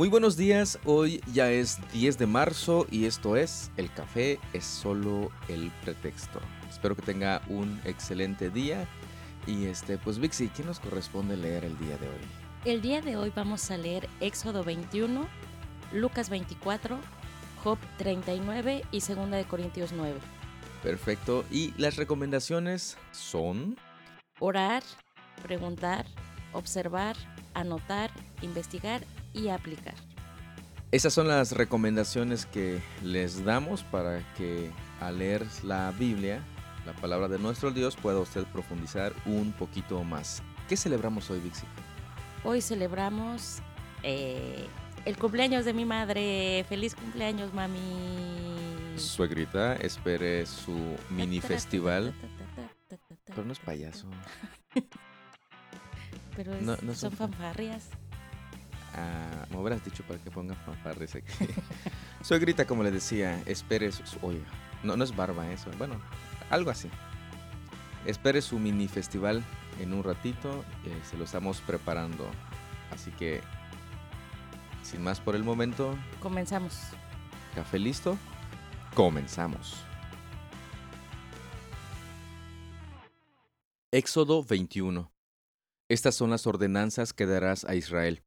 Muy buenos días, hoy ya es 10 de marzo y esto es El café es solo el pretexto. Espero que tenga un excelente día y este pues Vixi, ¿qué nos corresponde leer el día de hoy? El día de hoy vamos a leer Éxodo 21, Lucas 24, Job 39 y 2 de Corintios 9. Perfecto, y las recomendaciones son Orar, preguntar, observar, anotar, investigar y aplicar. Esas son las recomendaciones que les damos para que al leer la Biblia, la palabra de nuestro Dios, pueda usted profundizar un poquito más. ¿Qué celebramos hoy, Vixi? Hoy celebramos eh, el cumpleaños de mi madre. Feliz cumpleaños, mami. Suegrita, espere su mini festival. Pero no es payaso. Pero es- No- no son son- fanfarrias. Ah, me hubieras dicho para que ponga fanfarres aquí. Suegrita, como le decía, espere su... su- Oye, no, no es barba eso. Bueno, algo así. Espere su mini festival en un ratito. eh, se lo estamos preparando. Así que, sin más por el momento, Comenzamos. café listo. Comenzamos. Éxodo 21. Estas son las ordenanzas que darás a Israel.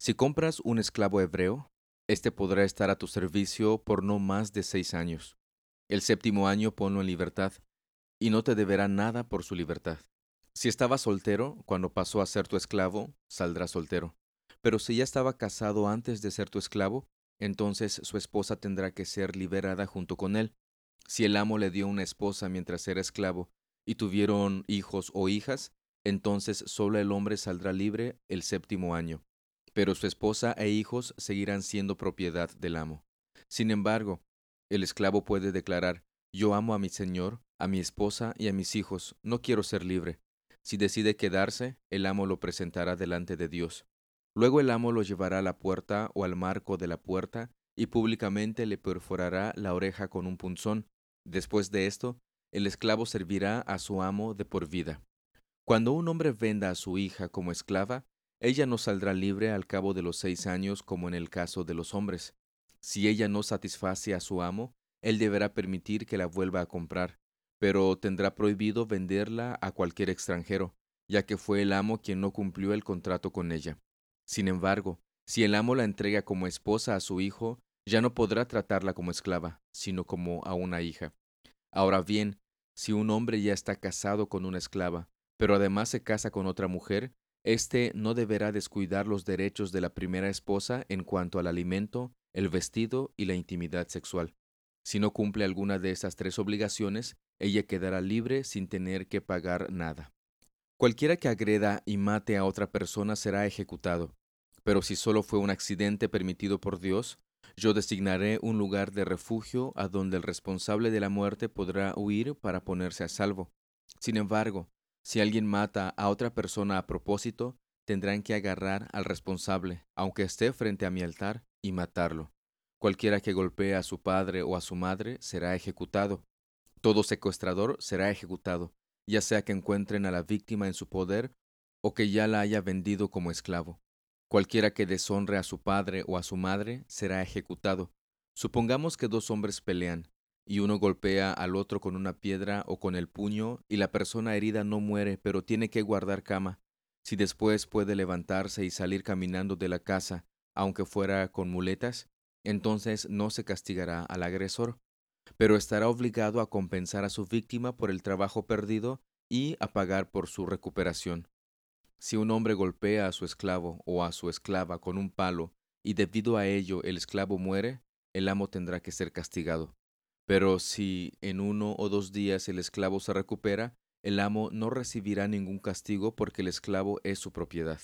Si compras un esclavo hebreo, éste podrá estar a tu servicio por no más de seis años. El séptimo año ponlo en libertad, y no te deberá nada por su libertad. Si estaba soltero, cuando pasó a ser tu esclavo, saldrá soltero. Pero si ya estaba casado antes de ser tu esclavo, entonces su esposa tendrá que ser liberada junto con él. Si el amo le dio una esposa mientras era esclavo, y tuvieron hijos o hijas, entonces solo el hombre saldrá libre el séptimo año, pero su esposa e hijos seguirán siendo propiedad del amo. Sin embargo, el esclavo puede declarar, yo amo a mi señor, a mi esposa y a mis hijos, no quiero ser libre. Si decide quedarse, el amo lo presentará delante de Dios. Luego el amo lo llevará a la puerta o al marco de la puerta y públicamente le perforará la oreja con un punzón. Después de esto, el esclavo servirá a su amo de por vida. Cuando un hombre venda a su hija como esclava, ella no saldrá libre al cabo de los seis años como en el caso de los hombres. Si ella no satisface a su amo, él deberá permitir que la vuelva a comprar, pero tendrá prohibido venderla a cualquier extranjero, ya que fue el amo quien no cumplió el contrato con ella. Sin embargo, si el amo la entrega como esposa a su hijo, ya no podrá tratarla como esclava, sino como a una hija. Ahora bien, si un hombre ya está casado con una esclava, pero además se casa con otra mujer, éste no deberá descuidar los derechos de la primera esposa en cuanto al alimento, el vestido y la intimidad sexual. Si no cumple alguna de esas tres obligaciones, ella quedará libre sin tener que pagar nada. Cualquiera que agreda y mate a otra persona será ejecutado, pero si solo fue un accidente permitido por Dios, yo designaré un lugar de refugio a donde el responsable de la muerte podrá huir para ponerse a salvo. Sin embargo, si alguien mata a otra persona a propósito, tendrán que agarrar al responsable, aunque esté frente a mi altar, y matarlo. Cualquiera que golpee a su padre o a su madre será ejecutado. Todo secuestrador será ejecutado, ya sea que encuentren a la víctima en su poder o que ya la haya vendido como esclavo. Cualquiera que deshonre a su padre o a su madre será ejecutado. Supongamos que dos hombres pelean, y uno golpea al otro con una piedra o con el puño, y la persona herida no muere, pero tiene que guardar cama. Si después puede levantarse y salir caminando de la casa, aunque fuera con muletas, entonces no se castigará al agresor, pero estará obligado a compensar a su víctima por el trabajo perdido y a pagar por su recuperación. Si un hombre golpea a su esclavo o a su esclava con un palo y debido a ello el esclavo muere, el amo tendrá que ser castigado. Pero si en uno o dos días el esclavo se recupera, el amo no recibirá ningún castigo porque el esclavo es su propiedad.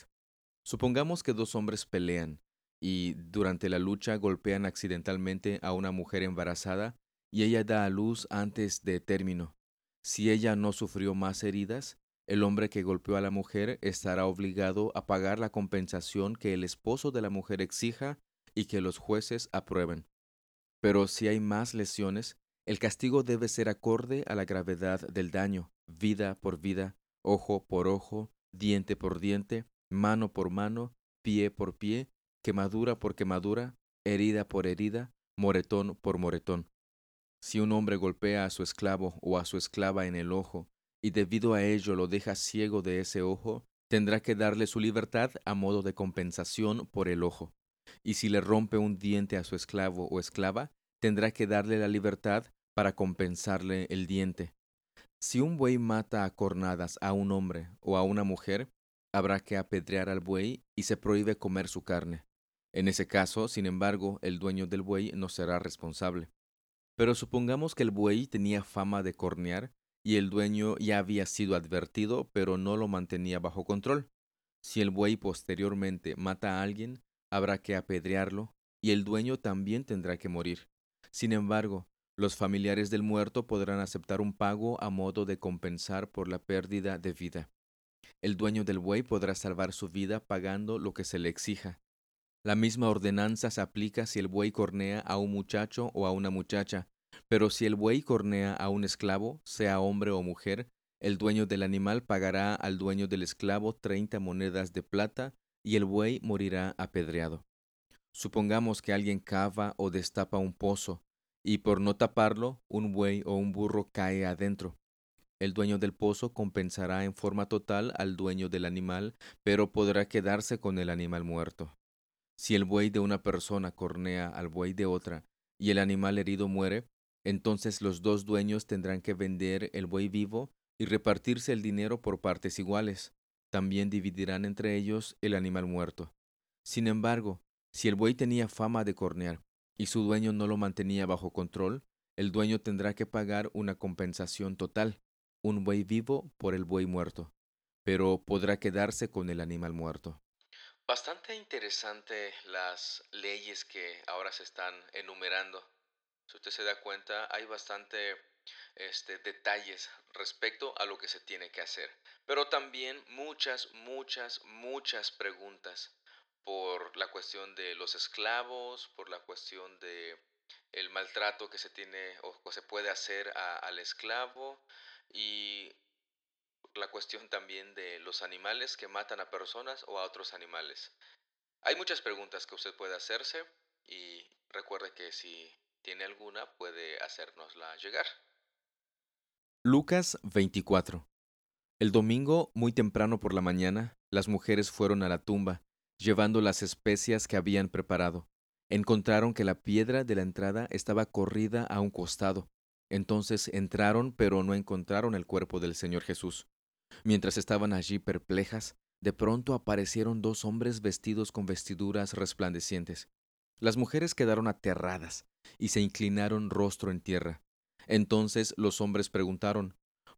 Supongamos que dos hombres pelean y durante la lucha golpean accidentalmente a una mujer embarazada y ella da a luz antes de término. Si ella no sufrió más heridas, el hombre que golpeó a la mujer estará obligado a pagar la compensación que el esposo de la mujer exija y que los jueces aprueben. Pero si hay más lesiones, el castigo debe ser acorde a la gravedad del daño, vida por vida, ojo por ojo, diente por diente, mano por mano, pie por pie quemadura por quemadura, herida por herida, moretón por moretón. Si un hombre golpea a su esclavo o a su esclava en el ojo, y debido a ello lo deja ciego de ese ojo, tendrá que darle su libertad a modo de compensación por el ojo. Y si le rompe un diente a su esclavo o esclava, tendrá que darle la libertad para compensarle el diente. Si un buey mata a cornadas a un hombre o a una mujer, habrá que apedrear al buey y se prohíbe comer su carne. En ese caso, sin embargo, el dueño del buey no será responsable. Pero supongamos que el buey tenía fama de cornear y el dueño ya había sido advertido, pero no lo mantenía bajo control. Si el buey posteriormente mata a alguien, habrá que apedrearlo y el dueño también tendrá que morir. Sin embargo, los familiares del muerto podrán aceptar un pago a modo de compensar por la pérdida de vida. El dueño del buey podrá salvar su vida pagando lo que se le exija. La misma ordenanza se aplica si el buey cornea a un muchacho o a una muchacha, pero si el buey cornea a un esclavo, sea hombre o mujer, el dueño del animal pagará al dueño del esclavo treinta monedas de plata y el buey morirá apedreado. Supongamos que alguien cava o destapa un pozo, y por no taparlo, un buey o un burro cae adentro. El dueño del pozo compensará en forma total al dueño del animal, pero podrá quedarse con el animal muerto. Si el buey de una persona cornea al buey de otra y el animal herido muere, entonces los dos dueños tendrán que vender el buey vivo y repartirse el dinero por partes iguales. También dividirán entre ellos el animal muerto. Sin embargo, si el buey tenía fama de cornear y su dueño no lo mantenía bajo control, el dueño tendrá que pagar una compensación total, un buey vivo por el buey muerto, pero podrá quedarse con el animal muerto. Bastante interesante las leyes que ahora se están enumerando. Si usted se da cuenta, hay bastante este, detalles respecto a lo que se tiene que hacer. Pero también muchas, muchas, muchas preguntas por la cuestión de los esclavos, por la cuestión de el maltrato que se tiene o, se puede hacer al esclavo y la cuestión también de los animales que matan a personas o a otros animales. Hay muchas preguntas que usted puede hacerse y recuerde que si tiene alguna puede hacérnosla llegar. Lucas 24. El domingo, muy temprano por la mañana, las mujeres fueron a la tumba llevando las especias que habían preparado. Encontraron que la piedra de la entrada estaba corrida a un costado. Entonces entraron, pero no encontraron el cuerpo del Señor Jesús. Mientras estaban allí perplejas, de pronto aparecieron dos hombres vestidos con vestiduras resplandecientes. Las mujeres quedaron aterradas y se inclinaron rostro en tierra. Entonces los hombres preguntaron,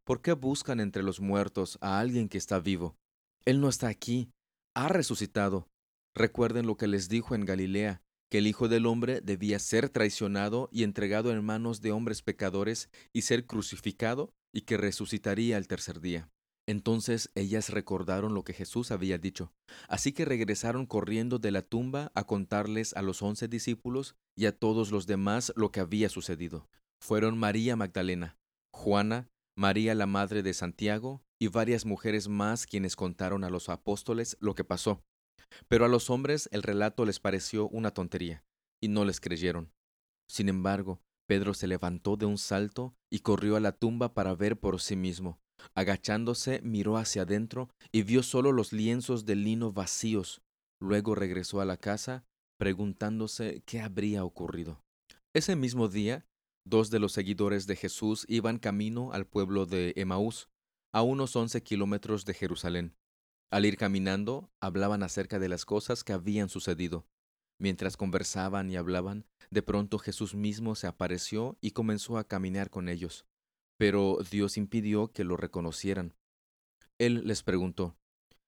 ¿Por qué buscan entre los muertos a alguien que está vivo? Él no está aquí, ha resucitado. Recuerden lo que les dijo en Galilea, que el Hijo del Hombre debía ser traicionado y entregado en manos de hombres pecadores y ser crucificado y que resucitaría el tercer día. Entonces ellas recordaron lo que Jesús había dicho, así que regresaron corriendo de la tumba a contarles a los once discípulos y a todos los demás lo que había sucedido. Fueron María Magdalena, Juana, María la madre de Santiago y varias mujeres más quienes contaron a los apóstoles lo que pasó. Pero a los hombres el relato les pareció una tontería, y no les creyeron. Sin embargo, Pedro se levantó de un salto y corrió a la tumba para ver por sí mismo. Agachándose, miró hacia adentro y vio solo los lienzos de lino vacíos. Luego regresó a la casa, preguntándose qué habría ocurrido. Ese mismo día, Dos de los seguidores de Jesús iban camino al pueblo de Emaús, a unos once kilómetros de Jerusalén. Al ir caminando, hablaban acerca de las cosas que habían sucedido. Mientras conversaban y hablaban, de pronto Jesús mismo se apareció y comenzó a caminar con ellos. Pero Dios impidió que lo reconocieran. Él les preguntó,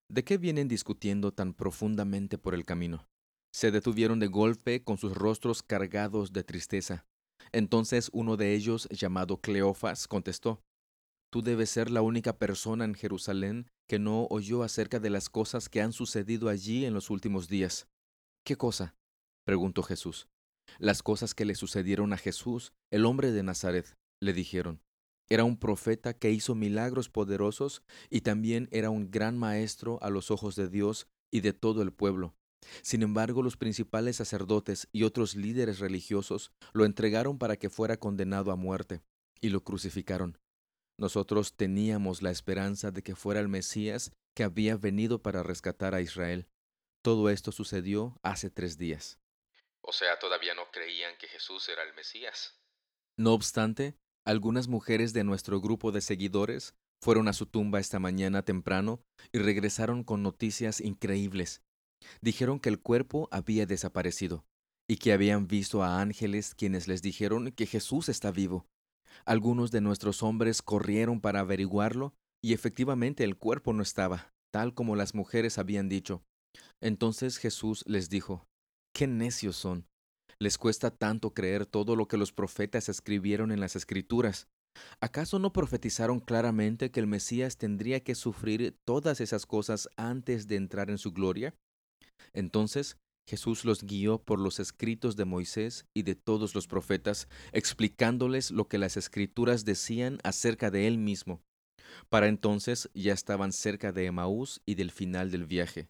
¿De qué vienen discutiendo tan profundamente por el camino? Se detuvieron de golpe con sus rostros cargados de tristeza. Entonces uno de ellos, llamado Cleofas, contestó, Tú debes ser la única persona en Jerusalén que no oyó acerca de las cosas que han sucedido allí en los últimos días. ¿Qué cosa? preguntó Jesús. Las cosas que le sucedieron a Jesús, el hombre de Nazaret, le dijeron. Era un profeta que hizo milagros poderosos y también era un gran maestro a los ojos de Dios y de todo el pueblo. Sin embargo, los principales sacerdotes y otros líderes religiosos lo entregaron para que fuera condenado a muerte, y lo crucificaron. Nosotros teníamos la esperanza de que fuera el Mesías que había venido para rescatar a Israel. Todo esto sucedió hace tres días. O sea, todavía no creían que Jesús era el Mesías. No obstante, algunas mujeres de nuestro grupo de seguidores fueron a su tumba esta mañana temprano y regresaron con noticias increíbles. Dijeron que el cuerpo había desaparecido y que habían visto a ángeles quienes les dijeron que Jesús está vivo. Algunos de nuestros hombres corrieron para averiguarlo y efectivamente el cuerpo no estaba, tal como las mujeres habían dicho. Entonces Jesús les dijo, Qué necios son. Les cuesta tanto creer todo lo que los profetas escribieron en las escrituras. ¿Acaso no profetizaron claramente que el Mesías tendría que sufrir todas esas cosas antes de entrar en su gloria? Entonces Jesús los guió por los escritos de Moisés y de todos los profetas, explicándoles lo que las escrituras decían acerca de él mismo. Para entonces ya estaban cerca de Emaús y del final del viaje.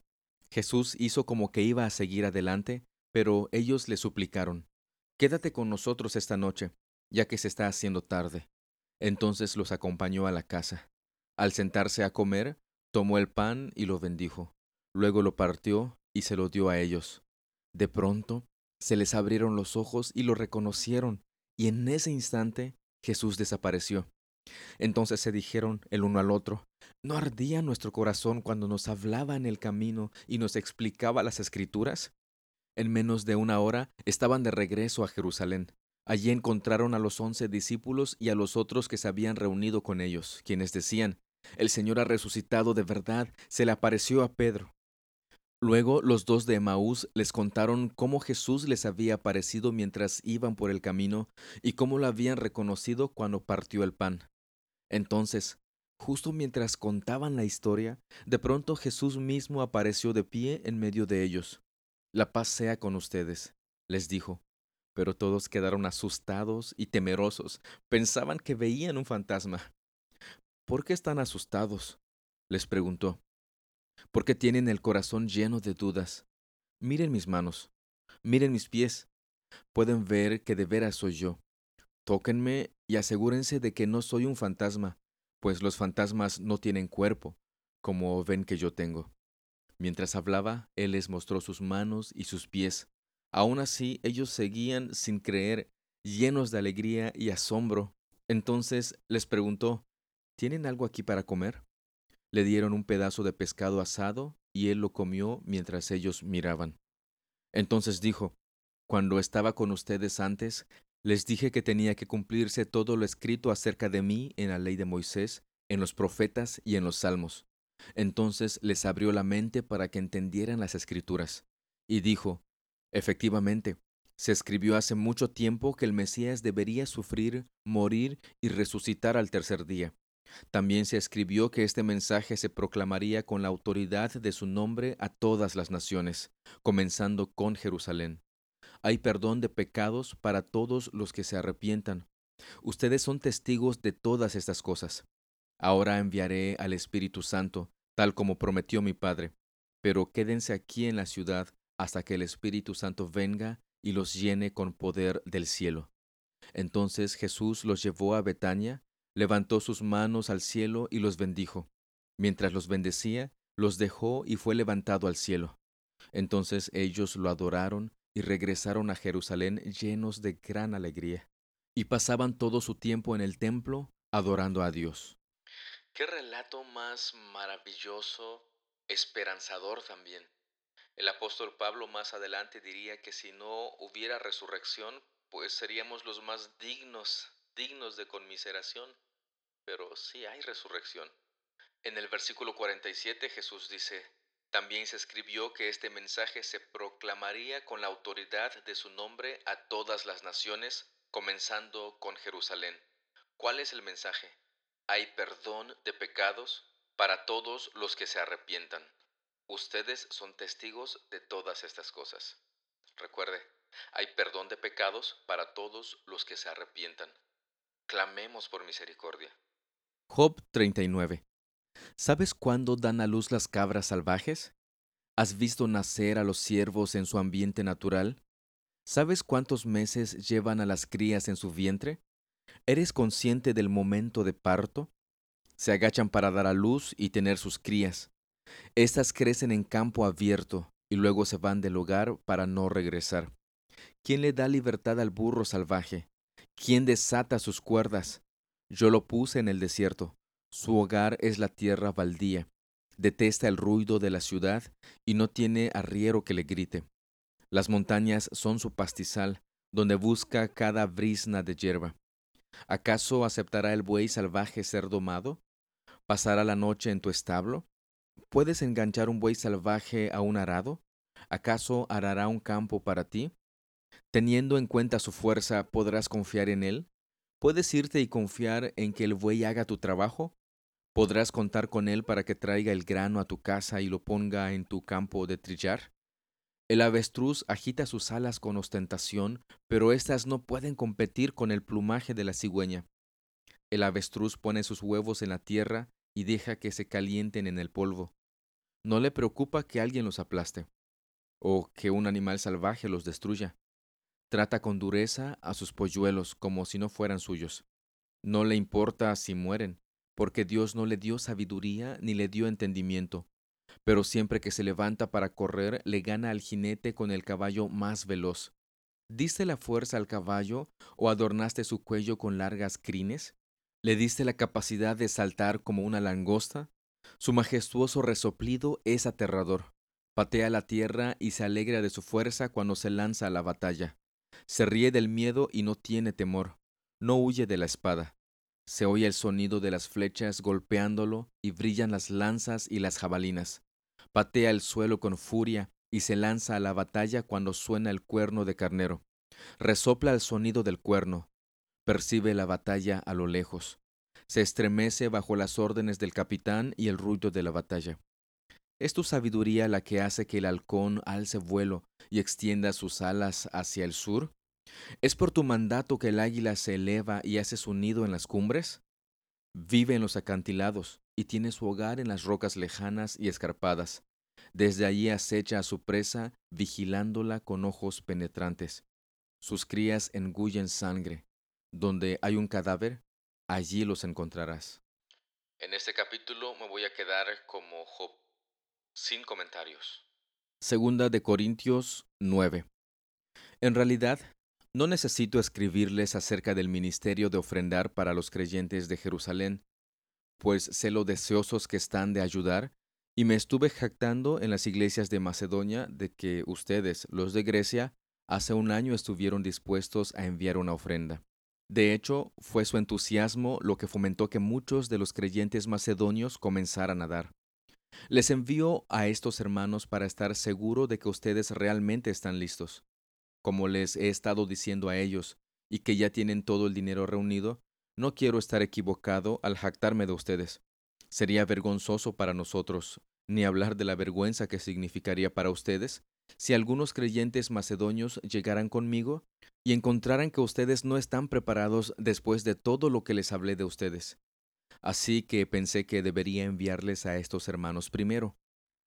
Jesús hizo como que iba a seguir adelante, pero ellos le suplicaron, Quédate con nosotros esta noche, ya que se está haciendo tarde. Entonces los acompañó a la casa. Al sentarse a comer, tomó el pan y lo bendijo. Luego lo partió y se lo dio a ellos. De pronto se les abrieron los ojos y lo reconocieron, y en ese instante Jesús desapareció. Entonces se dijeron el uno al otro, ¿no ardía nuestro corazón cuando nos hablaba en el camino y nos explicaba las escrituras? En menos de una hora estaban de regreso a Jerusalén. Allí encontraron a los once discípulos y a los otros que se habían reunido con ellos, quienes decían, El Señor ha resucitado de verdad, se le apareció a Pedro. Luego los dos de Emaús les contaron cómo Jesús les había aparecido mientras iban por el camino y cómo lo habían reconocido cuando partió el pan. Entonces, justo mientras contaban la historia, de pronto Jesús mismo apareció de pie en medio de ellos. La paz sea con ustedes, les dijo. Pero todos quedaron asustados y temerosos, pensaban que veían un fantasma. ¿Por qué están asustados? les preguntó. ¿Por qué tienen el corazón lleno de dudas? Miren mis manos, miren mis pies. Pueden ver que de veras soy yo. Tóquenme y asegúrense de que no soy un fantasma, pues los fantasmas no tienen cuerpo, como ven que yo tengo. Mientras hablaba, él les mostró sus manos y sus pies. Aún así, ellos seguían sin creer, llenos de alegría y asombro. Entonces les preguntó, ¿Tienen algo aquí para comer? Le dieron un pedazo de pescado asado y él lo comió mientras ellos miraban. Entonces dijo, Cuando estaba con ustedes antes, les dije que tenía que cumplirse todo lo escrito acerca de mí en la ley de Moisés, en los profetas y en los salmos. Entonces les abrió la mente para que entendieran las escrituras. Y dijo, Efectivamente, se escribió hace mucho tiempo que el Mesías debería sufrir, morir y resucitar al tercer día. También se escribió que este mensaje se proclamaría con la autoridad de su nombre a todas las naciones, comenzando con Jerusalén. Hay perdón de pecados para todos los que se arrepientan. Ustedes son testigos de todas estas cosas. Ahora enviaré al Espíritu Santo, tal como prometió mi Padre, pero quédense aquí en la ciudad hasta que el Espíritu Santo venga y los llene con poder del cielo. Entonces Jesús los llevó a Betania, levantó sus manos al cielo y los bendijo. Mientras los bendecía, los dejó y fue levantado al cielo. Entonces ellos lo adoraron y regresaron a Jerusalén llenos de gran alegría, y pasaban todo su tiempo en el templo adorando a Dios. Qué relato más maravilloso, esperanzador también. El apóstol Pablo más adelante diría que si no hubiera resurrección, pues seríamos los más dignos dignos de conmiseración, pero sí hay resurrección. En el versículo 47 Jesús dice, también se escribió que este mensaje se proclamaría con la autoridad de su nombre a todas las naciones, comenzando con Jerusalén. ¿Cuál es el mensaje? Hay perdón de pecados para todos los que se arrepientan. Ustedes son testigos de todas estas cosas. Recuerde, hay perdón de pecados para todos los que se arrepientan. Clamemos por misericordia. Job 39. ¿Sabes cuándo dan a luz las cabras salvajes? ¿Has visto nacer a los ciervos en su ambiente natural? ¿Sabes cuántos meses llevan a las crías en su vientre? ¿Eres consciente del momento de parto? Se agachan para dar a luz y tener sus crías. Estas crecen en campo abierto y luego se van del hogar para no regresar. ¿Quién le da libertad al burro salvaje? ¿Quién desata sus cuerdas? Yo lo puse en el desierto. Su hogar es la tierra baldía. Detesta el ruido de la ciudad y no tiene arriero que le grite. Las montañas son su pastizal, donde busca cada brisna de hierba. ¿Acaso aceptará el buey salvaje ser domado? ¿Pasará la noche en tu establo? ¿Puedes enganchar un buey salvaje a un arado? ¿Acaso arará un campo para ti? Teniendo en cuenta su fuerza, ¿podrás confiar en él? ¿Puedes irte y confiar en que el buey haga tu trabajo? ¿Podrás contar con él para que traiga el grano a tu casa y lo ponga en tu campo de trillar? El avestruz agita sus alas con ostentación, pero éstas no pueden competir con el plumaje de la cigüeña. El avestruz pone sus huevos en la tierra y deja que se calienten en el polvo. No le preocupa que alguien los aplaste o que un animal salvaje los destruya. Trata con dureza a sus polluelos como si no fueran suyos. No le importa si mueren, porque Dios no le dio sabiduría ni le dio entendimiento. Pero siempre que se levanta para correr, le gana al jinete con el caballo más veloz. ¿Diste la fuerza al caballo o adornaste su cuello con largas crines? ¿Le diste la capacidad de saltar como una langosta? Su majestuoso resoplido es aterrador. Patea la tierra y se alegra de su fuerza cuando se lanza a la batalla. Se ríe del miedo y no tiene temor. No huye de la espada. Se oye el sonido de las flechas golpeándolo y brillan las lanzas y las jabalinas. Patea el suelo con furia y se lanza a la batalla cuando suena el cuerno de carnero. Resopla el sonido del cuerno. Percibe la batalla a lo lejos. Se estremece bajo las órdenes del capitán y el ruido de la batalla. ¿Es tu sabiduría la que hace que el halcón alce vuelo y extienda sus alas hacia el sur? ¿Es por tu mandato que el águila se eleva y hace su nido en las cumbres? Vive en los acantilados y tiene su hogar en las rocas lejanas y escarpadas. Desde allí acecha a su presa, vigilándola con ojos penetrantes. Sus crías engullen sangre. Donde hay un cadáver, allí los encontrarás. En este capítulo me voy a quedar como Job sin comentarios. Segunda de Corintios 9. En realidad, no necesito escribirles acerca del ministerio de ofrendar para los creyentes de Jerusalén, pues sé lo deseosos que están de ayudar, y me estuve jactando en las iglesias de Macedonia de que ustedes, los de Grecia, hace un año estuvieron dispuestos a enviar una ofrenda. De hecho, fue su entusiasmo lo que fomentó que muchos de los creyentes macedonios comenzaran a dar. Les envío a estos hermanos para estar seguro de que ustedes realmente están listos. Como les he estado diciendo a ellos, y que ya tienen todo el dinero reunido, no quiero estar equivocado al jactarme de ustedes. Sería vergonzoso para nosotros, ni hablar de la vergüenza que significaría para ustedes, si algunos creyentes macedonios llegaran conmigo y encontraran que ustedes no están preparados después de todo lo que les hablé de ustedes. Así que pensé que debería enviarles a estos hermanos primero,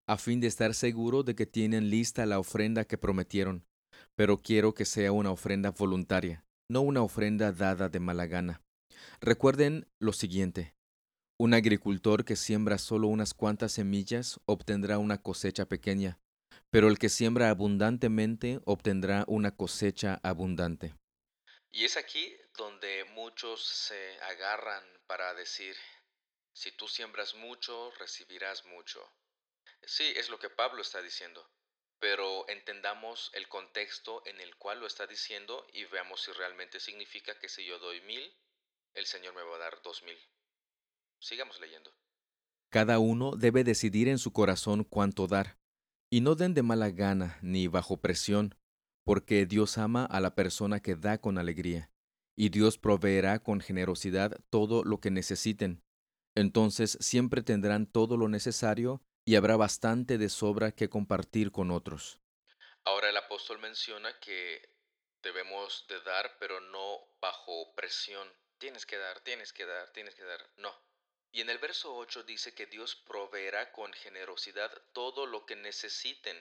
a fin de estar seguro de que tienen lista la ofrenda que prometieron, pero quiero que sea una ofrenda voluntaria, no una ofrenda dada de mala gana. Recuerden lo siguiente. Un agricultor que siembra solo unas cuantas semillas obtendrá una cosecha pequeña, pero el que siembra abundantemente obtendrá una cosecha abundante. Y es aquí donde muchos se agarran para decir, si tú siembras mucho, recibirás mucho. Sí, es lo que Pablo está diciendo, pero entendamos el contexto en el cual lo está diciendo y veamos si realmente significa que si yo doy mil, el Señor me va a dar dos mil. Sigamos leyendo. Cada uno debe decidir en su corazón cuánto dar, y no den de mala gana ni bajo presión, porque Dios ama a la persona que da con alegría, y Dios proveerá con generosidad todo lo que necesiten. Entonces siempre tendrán todo lo necesario y habrá bastante de sobra que compartir con otros. Ahora el apóstol menciona que debemos de dar, pero no bajo presión. Tienes que dar, tienes que dar, tienes que dar. No. Y en el verso 8 dice que Dios proveerá con generosidad todo lo que necesiten.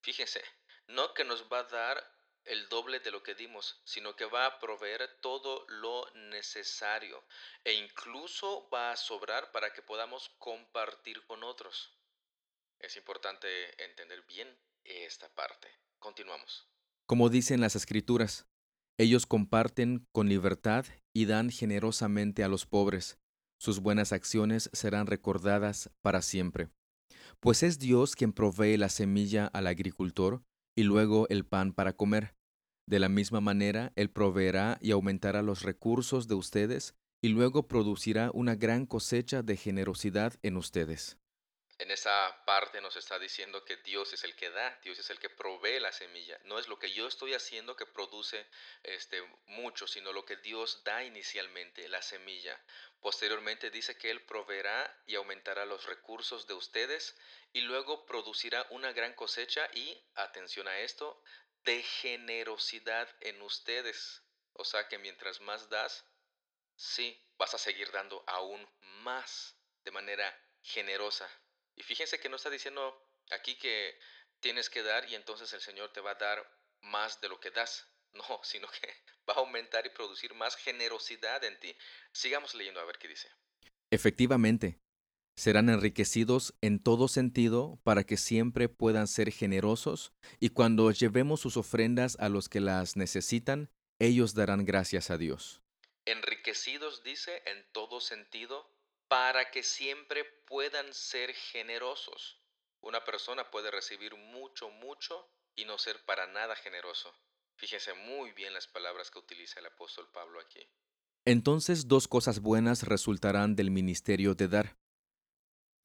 Fíjense, no que nos va a dar el doble de lo que dimos, sino que va a proveer todo lo necesario e incluso va a sobrar para que podamos compartir con otros. Es importante entender bien esta parte. Continuamos. Como dicen las escrituras, ellos comparten con libertad y dan generosamente a los pobres. Sus buenas acciones serán recordadas para siempre. Pues es Dios quien provee la semilla al agricultor y luego el pan para comer. De la misma manera, Él proveerá y aumentará los recursos de ustedes y luego producirá una gran cosecha de generosidad en ustedes. En esa parte nos está diciendo que Dios es el que da, Dios es el que provee la semilla. No es lo que yo estoy haciendo que produce este, mucho, sino lo que Dios da inicialmente, la semilla. Posteriormente dice que Él proveerá y aumentará los recursos de ustedes y luego producirá una gran cosecha y, atención a esto, de generosidad en ustedes. O sea que mientras más das, sí, vas a seguir dando aún más de manera generosa. Y fíjense que no está diciendo aquí que tienes que dar y entonces el Señor te va a dar más de lo que das. No, sino que va a aumentar y producir más generosidad en ti. Sigamos leyendo a ver qué dice. Efectivamente, serán enriquecidos en todo sentido para que siempre puedan ser generosos y cuando llevemos sus ofrendas a los que las necesitan, ellos darán gracias a Dios. Enriquecidos dice en todo sentido para que siempre puedan ser generosos. Una persona puede recibir mucho, mucho y no ser para nada generoso. Fíjese muy bien las palabras que utiliza el apóstol Pablo aquí. Entonces dos cosas buenas resultarán del ministerio de dar.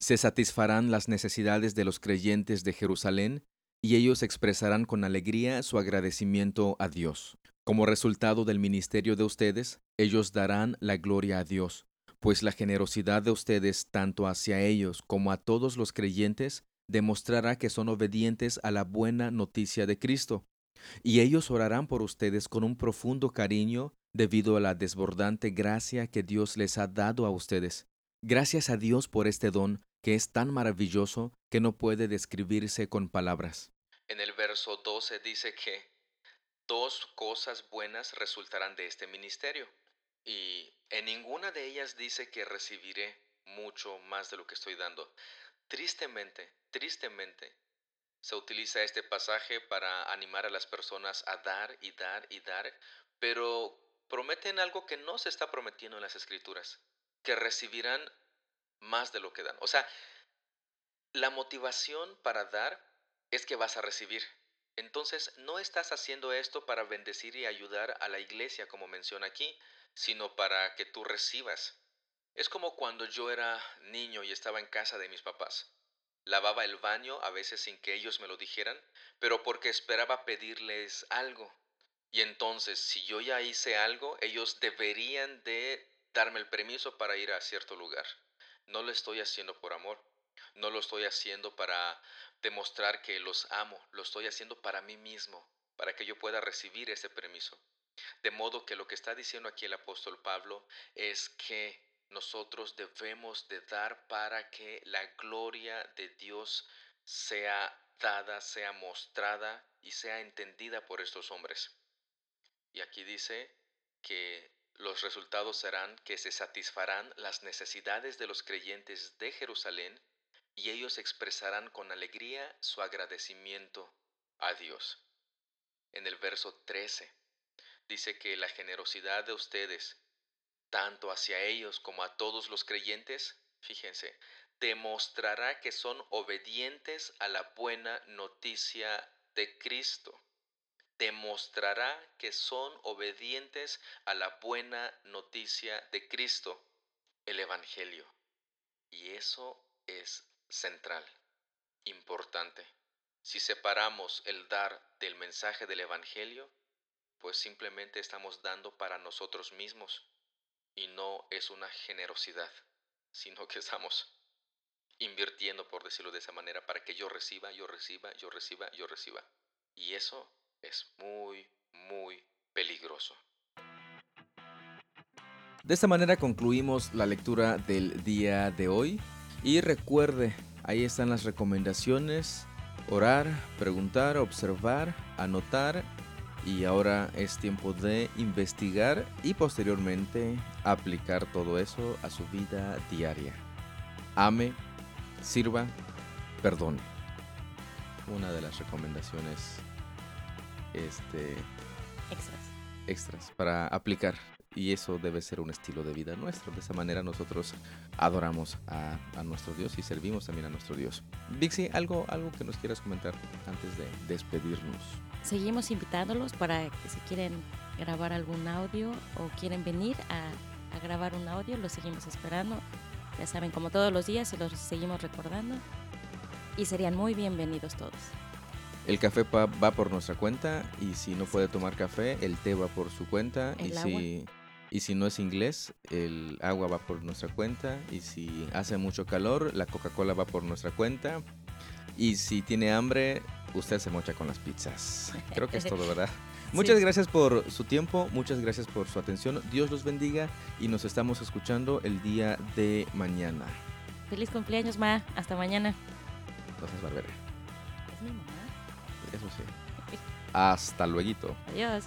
Se satisfarán las necesidades de los creyentes de Jerusalén y ellos expresarán con alegría su agradecimiento a Dios. Como resultado del ministerio de ustedes, ellos darán la gloria a Dios, pues la generosidad de ustedes tanto hacia ellos como a todos los creyentes demostrará que son obedientes a la buena noticia de Cristo. Y ellos orarán por ustedes con un profundo cariño debido a la desbordante gracia que Dios les ha dado a ustedes. Gracias a Dios por este don que es tan maravilloso que no puede describirse con palabras. En el verso 12 dice que dos cosas buenas resultarán de este ministerio. Y en ninguna de ellas dice que recibiré mucho más de lo que estoy dando. Tristemente, tristemente, se utiliza este pasaje para animar a las personas a dar y dar y dar, pero prometen algo que no se está prometiendo en las escrituras, que recibirán más de lo que dan. O sea, la motivación para dar es que vas a recibir. Entonces, no estás haciendo esto para bendecir y ayudar a la iglesia, como menciona aquí, sino para que tú recibas. Es como cuando yo era niño y estaba en casa de mis papás. Lavaba el baño a veces sin que ellos me lo dijeran, pero porque esperaba pedirles algo. Y entonces, si yo ya hice algo, ellos deberían de darme el permiso para ir a cierto lugar. No lo estoy haciendo por amor. No lo estoy haciendo para demostrar que los amo. Lo estoy haciendo para mí mismo, para que yo pueda recibir ese permiso. De modo que lo que está diciendo aquí el apóstol Pablo es que nosotros debemos de dar para que la gloria de Dios sea dada, sea mostrada y sea entendida por estos hombres. Y aquí dice que los resultados serán que se satisfarán las necesidades de los creyentes de Jerusalén y ellos expresarán con alegría su agradecimiento a Dios. En el verso 13 dice que la generosidad de ustedes, tanto hacia ellos como a todos los creyentes, fíjense, demostrará que son obedientes a la buena noticia de Cristo. Demostrará que son obedientes a la buena noticia de Cristo, el Evangelio. Y eso es central, importante. Si separamos el dar del mensaje del Evangelio, pues simplemente estamos dando para nosotros mismos y no es una generosidad, sino que estamos invirtiendo, por decirlo de esa manera, para que yo reciba, yo reciba, yo reciba, yo reciba. Y eso es muy, muy peligroso. De esta manera concluimos la lectura del día de hoy. Y recuerde, ahí están las recomendaciones. Orar, preguntar, observar, anotar. Y ahora es tiempo de investigar y posteriormente aplicar todo eso a su vida diaria. Ame, sirva, perdone. Una de las recomendaciones este, Extras. extras para aplicar. Y eso debe ser un estilo de vida nuestro. De esa manera nosotros adoramos a, a nuestro Dios y servimos también a nuestro Dios. Vixi, ¿algo, algo que nos quieras comentar antes de despedirnos. Seguimos invitándolos para que si quieren grabar algún audio o quieren venir a, a grabar un audio, los seguimos esperando. Ya saben, como todos los días, y los seguimos recordando. Y serían muy bienvenidos todos. El café va por nuestra cuenta y si no puede tomar café, el té va por su cuenta. El y, agua. si, y si no es inglés, el agua va por nuestra cuenta. Y si hace mucho calor, la Coca-Cola va por nuestra cuenta. Y si tiene hambre, usted se mocha con las pizzas. Creo que es todo, ¿verdad? Muchas Sí. gracias por su tiempo, muchas gracias por su atención. Dios los bendiga y nos estamos escuchando el día de mañana. Feliz cumpleaños, Ma. Hasta mañana. Seas barbera. Es mi mamá. Eso sí. Hasta luego. Adiós.